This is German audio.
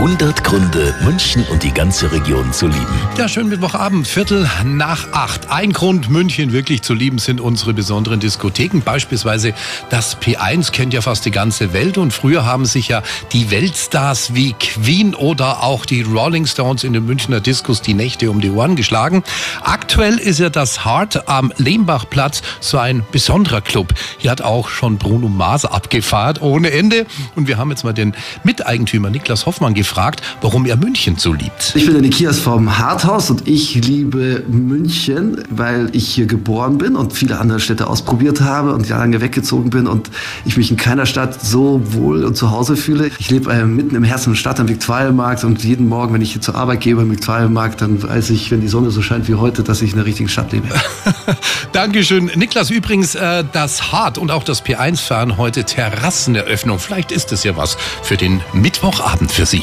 100 Gründe, München und die ganze Region zu lieben. Ja, schönen Mittwochabend, Viertel nach acht. Ein Grund, München wirklich zu lieben, sind unsere besonderen Diskotheken. Beispielsweise das P1 kennt ja fast die ganze Welt und früher haben sich ja die Weltstars wie Queen oder auch die Rolling Stones in den Münchner Diskos die Nächte um die Ohren geschlagen. Aktuell ist ja das Hart am Lehmbachplatz so ein besonderer Club. Hier hat auch schon Bruno Mars abgefahrt ohne Ende und wir haben jetzt mal den Miteigentümer Niklas Hoffmann gefragt, warum er München so liebt. Ich bin der Nikias vom Harthaus und ich liebe München, weil ich hier geboren bin und viele andere Städte ausprobiert habe und lange weggezogen bin und ich mich in keiner Stadt so wohl und zu Hause fühle. Ich lebe äh, mitten im Herzen der Stadt am Viktualienmarkt und jeden Morgen, wenn ich hier zur Arbeit gehe beim Viktualienmarkt, dann weiß ich, wenn die Sonne so scheint wie heute, dass ich in der richtigen Stadt lebe. Dankeschön. Niklas, übrigens, äh, das Hart und auch das P1 fahren heute Terrasseneröffnung. Vielleicht ist es ja was für den Mittwochabend für Sie.